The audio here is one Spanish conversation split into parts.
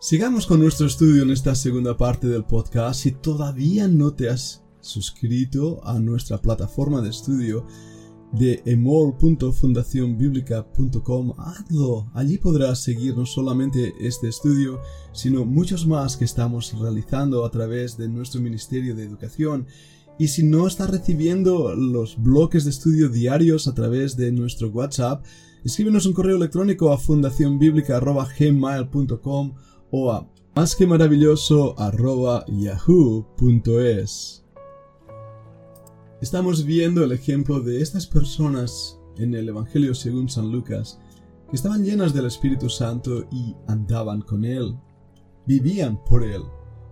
Sigamos con nuestro estudio en esta segunda parte del podcast. Si todavía no te has suscrito a nuestra plataforma de estudio de emol.fundacionbiblica.com, hazlo. Allí podrás seguir no solamente este estudio, sino muchos más que estamos realizando a través de nuestro Ministerio de Educación. Y si no estás recibiendo los bloques de estudio diarios a través de nuestro WhatsApp, escríbenos un correo electrónico a fundacionbiblica.gmail.com o a más que maravilloso yahoo.es. Estamos viendo el ejemplo de estas personas en el Evangelio según San Lucas, que estaban llenas del Espíritu Santo y andaban con Él, vivían por Él,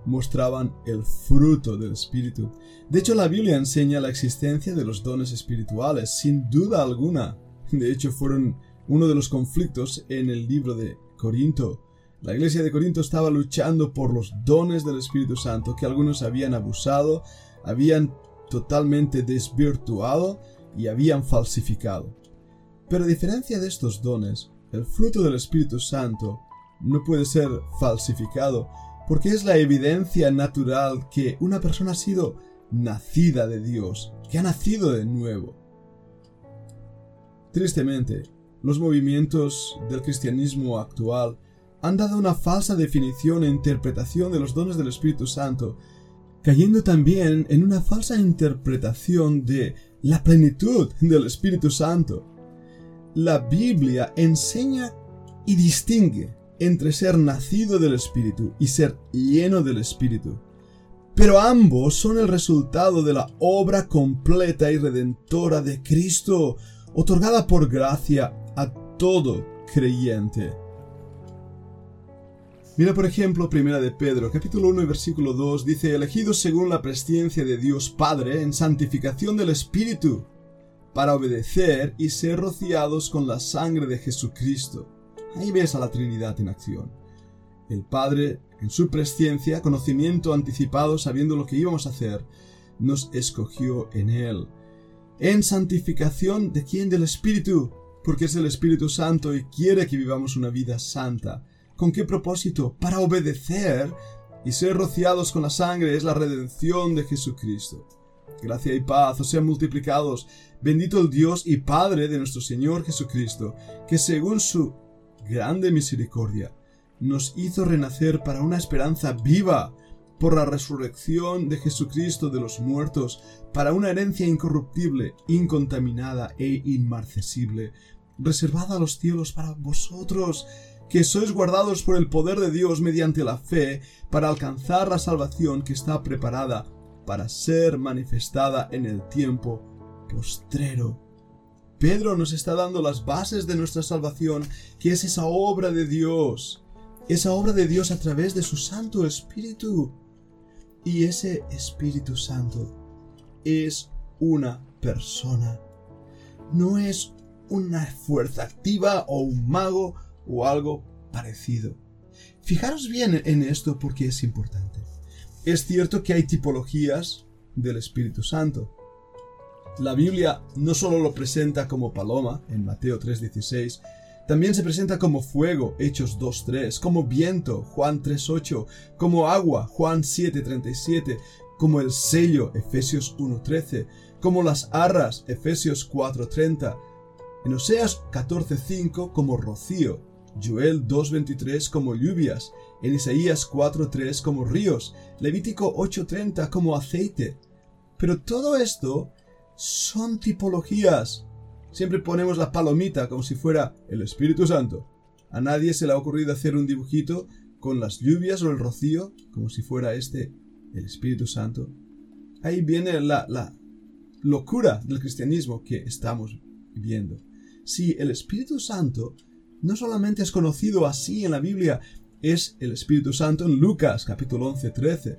mostraban el fruto del Espíritu. De hecho, la Biblia enseña la existencia de los dones espirituales, sin duda alguna. De hecho, fueron uno de los conflictos en el libro de Corinto, la iglesia de Corinto estaba luchando por los dones del Espíritu Santo que algunos habían abusado, habían totalmente desvirtuado y habían falsificado. Pero a diferencia de estos dones, el fruto del Espíritu Santo no puede ser falsificado porque es la evidencia natural que una persona ha sido nacida de Dios, que ha nacido de nuevo. Tristemente, los movimientos del cristianismo actual han dado una falsa definición e interpretación de los dones del Espíritu Santo, cayendo también en una falsa interpretación de la plenitud del Espíritu Santo. La Biblia enseña y distingue entre ser nacido del Espíritu y ser lleno del Espíritu. Pero ambos son el resultado de la obra completa y redentora de Cristo, otorgada por gracia a todo creyente. Mira por ejemplo Primera de Pedro, capítulo 1 versículo 2, dice, elegidos según la presciencia de Dios Padre en santificación del Espíritu, para obedecer y ser rociados con la sangre de Jesucristo. Ahí ves a la Trinidad en acción. El Padre, en su presciencia, conocimiento anticipado, sabiendo lo que íbamos a hacer, nos escogió en Él. En santificación de quién? Del Espíritu, porque es el Espíritu Santo y quiere que vivamos una vida santa ¿Con qué propósito? Para obedecer y ser rociados con la sangre es la redención de Jesucristo. Gracia y paz os sean multiplicados. Bendito el Dios y Padre de nuestro Señor Jesucristo, que según su grande misericordia nos hizo renacer para una esperanza viva por la resurrección de Jesucristo de los muertos, para una herencia incorruptible, incontaminada e inmarcesible, reservada a los cielos para vosotros, que sois guardados por el poder de Dios mediante la fe para alcanzar la salvación que está preparada para ser manifestada en el tiempo postrero. Pedro nos está dando las bases de nuestra salvación, que es esa obra de Dios, esa obra de Dios a través de su Santo Espíritu. Y ese Espíritu Santo es una persona, no es una fuerza activa o un mago o algo parecido. Fijaros bien en esto porque es importante. Es cierto que hay tipologías del Espíritu Santo. La Biblia no solo lo presenta como paloma en Mateo 3:16, también se presenta como fuego, Hechos 2.3, como viento, Juan 3.8, como agua, Juan 7.37, como el sello, Efesios 1.13, como las arras, Efesios 4.30, en Oseas 14.5 como rocío, Joel 2.23 como lluvias, en Isaías 4.3 como ríos, Levítico 8.30 como aceite. Pero todo esto son tipologías. Siempre ponemos la palomita como si fuera el Espíritu Santo. A nadie se le ha ocurrido hacer un dibujito con las lluvias o el rocío como si fuera este el Espíritu Santo. Ahí viene la, la locura del cristianismo que estamos viviendo. Si el Espíritu Santo no solamente es conocido así en la Biblia, es el Espíritu Santo en Lucas capítulo 11, 13,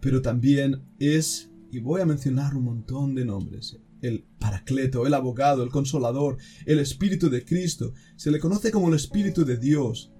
pero también es, y voy a mencionar un montón de nombres, el Paracleto, el abogado, el consolador, el Espíritu de Cristo, se le conoce como el Espíritu de Dios,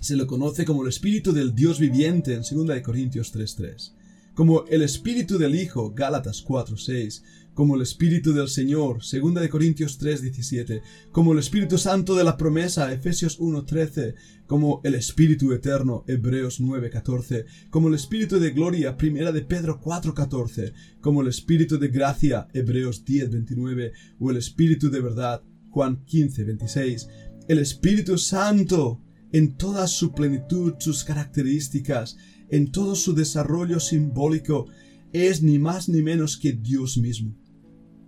se le conoce como el Espíritu del Dios viviente en 2 Corintios 3.3. como el Espíritu del Hijo, Gálatas 4.6, como el Espíritu del Señor, 2 de Corintios 3:17, como el Espíritu Santo de la promesa, Efesios 1:13, como el Espíritu eterno, Hebreos 9:14, como el Espíritu de gloria, 1 de Pedro 4:14, como el Espíritu de gracia, Hebreos 10:29, o el Espíritu de verdad, Juan 15:26, el Espíritu Santo en toda su plenitud, sus características, en todo su desarrollo simbólico, es ni más ni menos que Dios mismo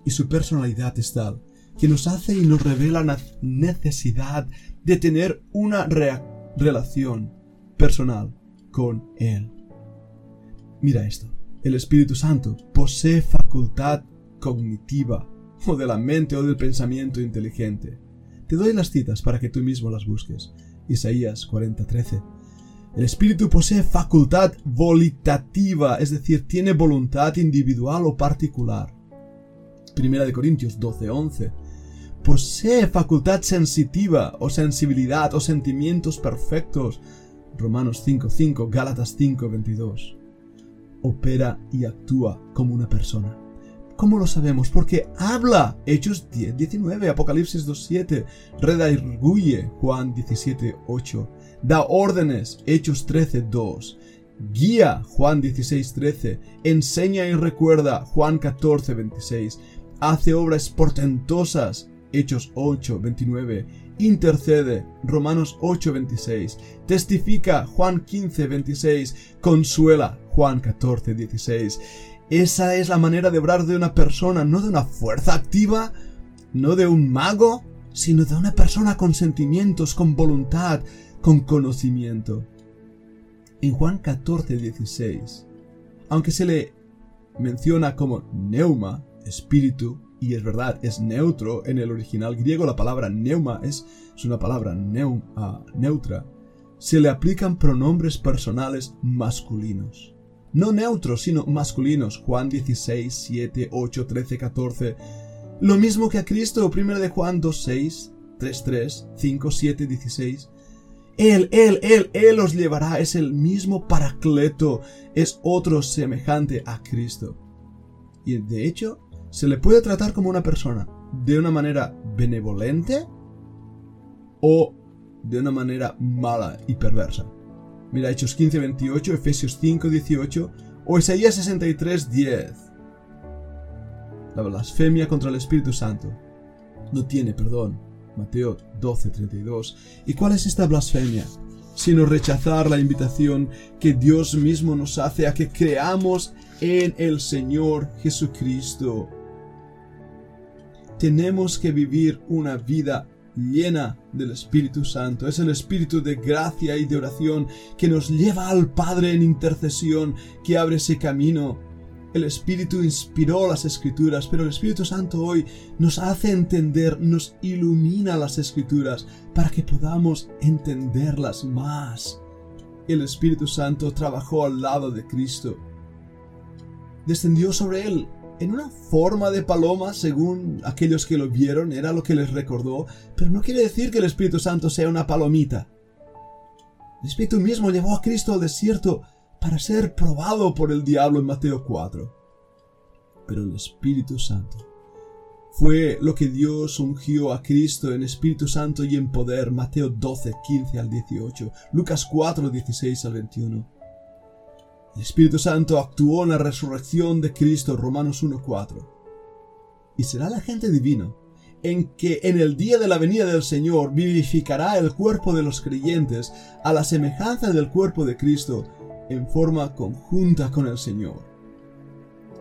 y su personalidad es tal que nos hace y nos revela la necesidad de tener una relación personal con Él. Mira esto, el Espíritu Santo posee facultad cognitiva, o de la mente o del pensamiento inteligente. Te doy las citas para que tú mismo las busques. Isaías 40:13. El Espíritu posee facultad volitativa, es decir, tiene voluntad individual o particular. Primera de Corintios 12:11. Posee facultad sensitiva o sensibilidad o sentimientos perfectos. Romanos 5:5, Gálatas 5:22. Opera y actúa como una persona. ¿Cómo lo sabemos? Porque habla. Hechos 10:19, Apocalipsis 2:7, redarguye Juan 17:8, da órdenes, Hechos 13:2, guía Juan 16:13, enseña y recuerda Juan 14:26 hace obras portentosas, Hechos 8, 29, intercede, Romanos 8, 26, testifica, Juan 15, 26, consuela, Juan 14, 16. Esa es la manera de obrar de una persona, no de una fuerza activa, no de un mago, sino de una persona con sentimientos, con voluntad, con conocimiento. En Juan 14, 16, aunque se le menciona como neuma, espíritu, y es verdad, es neutro. En el original griego la palabra neuma es, una palabra ah, neutra. Se le aplican pronombres personales masculinos. No neutros, sino masculinos. Juan 16, 7, 8, 13, 14. Lo mismo que a Cristo, 1 de Juan 2, 6, 3, 3, 5, 7, 16. Él, Él, Él, Él os llevará, es el mismo Paracleto, es otro semejante a Cristo. Y de hecho, se le puede tratar como una persona de una manera benevolente o de una manera mala y perversa. Mira Hechos 15, 28, Efesios 5, 18 o Isaías 63, 10. La blasfemia contra el Espíritu Santo no tiene perdón. Mateo 12, 32. ¿Y cuál es esta blasfemia? Sino rechazar la invitación que Dios mismo nos hace a que creamos en el Señor Jesucristo tenemos que vivir una vida llena del Espíritu Santo. Es el Espíritu de gracia y de oración que nos lleva al Padre en intercesión, que abre ese camino. El Espíritu inspiró las Escrituras, pero el Espíritu Santo hoy nos hace entender, nos ilumina las Escrituras para que podamos entenderlas más. El Espíritu Santo trabajó al lado de Cristo. Descendió sobre él en una forma de paloma, según aquellos que lo vieron, era lo que les recordó, pero no quiere decir que el Espíritu Santo sea una palomita. El Espíritu mismo llevó a Cristo al desierto para ser probado por el diablo en Mateo 4. Pero el Espíritu Santo fue lo que Dios ungió a Cristo en Espíritu Santo y en poder, Mateo 12, 15 al 18, Lucas 4, 16 al 21. El Espíritu Santo actuó en la resurrección de Cristo, Romanos 1.4. Y será el agente divino en que en el día de la venida del Señor vivificará el cuerpo de los creyentes a la semejanza del cuerpo de Cristo en forma conjunta con el Señor.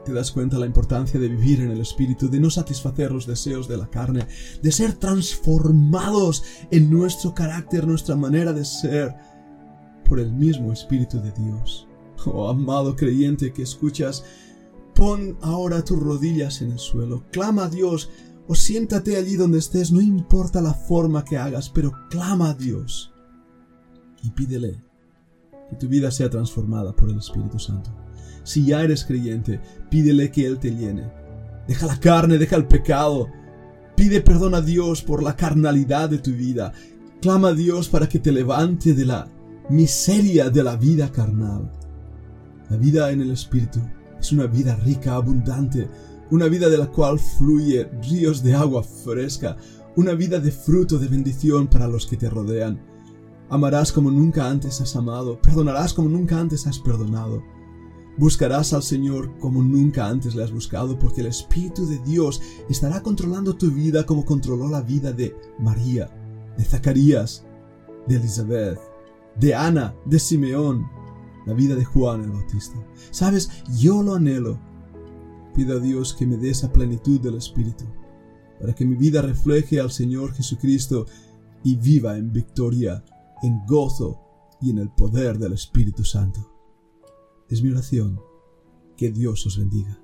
¿Te das cuenta la importancia de vivir en el Espíritu, de no satisfacer los deseos de la carne, de ser transformados en nuestro carácter, nuestra manera de ser, por el mismo Espíritu de Dios? Oh amado creyente que escuchas, pon ahora tus rodillas en el suelo, clama a Dios o siéntate allí donde estés, no importa la forma que hagas, pero clama a Dios y pídele que tu vida sea transformada por el Espíritu Santo. Si ya eres creyente, pídele que Él te llene. Deja la carne, deja el pecado. Pide perdón a Dios por la carnalidad de tu vida. Clama a Dios para que te levante de la miseria de la vida carnal La vida en el Espíritu es una vida rica, abundante, una vida de la cual fluye ríos de agua fresca, una vida de fruto de bendición para los que te rodean. Amarás como nunca antes has amado, perdonarás como nunca antes has perdonado. Buscarás al Señor como nunca antes le has buscado, porque el Espíritu de Dios estará controlando tu vida como controló la vida de María, de Zacarías, de Elizabeth, de Ana, de Simeón, la vida de Juan el Bautista. Sabes, yo lo anhelo. Pido a Dios que me dé esa plenitud del Espíritu, para que mi vida refleje al Señor Jesucristo y viva en victoria, en gozo y en el poder del Espíritu Santo. Es mi oración. Que Dios os bendiga.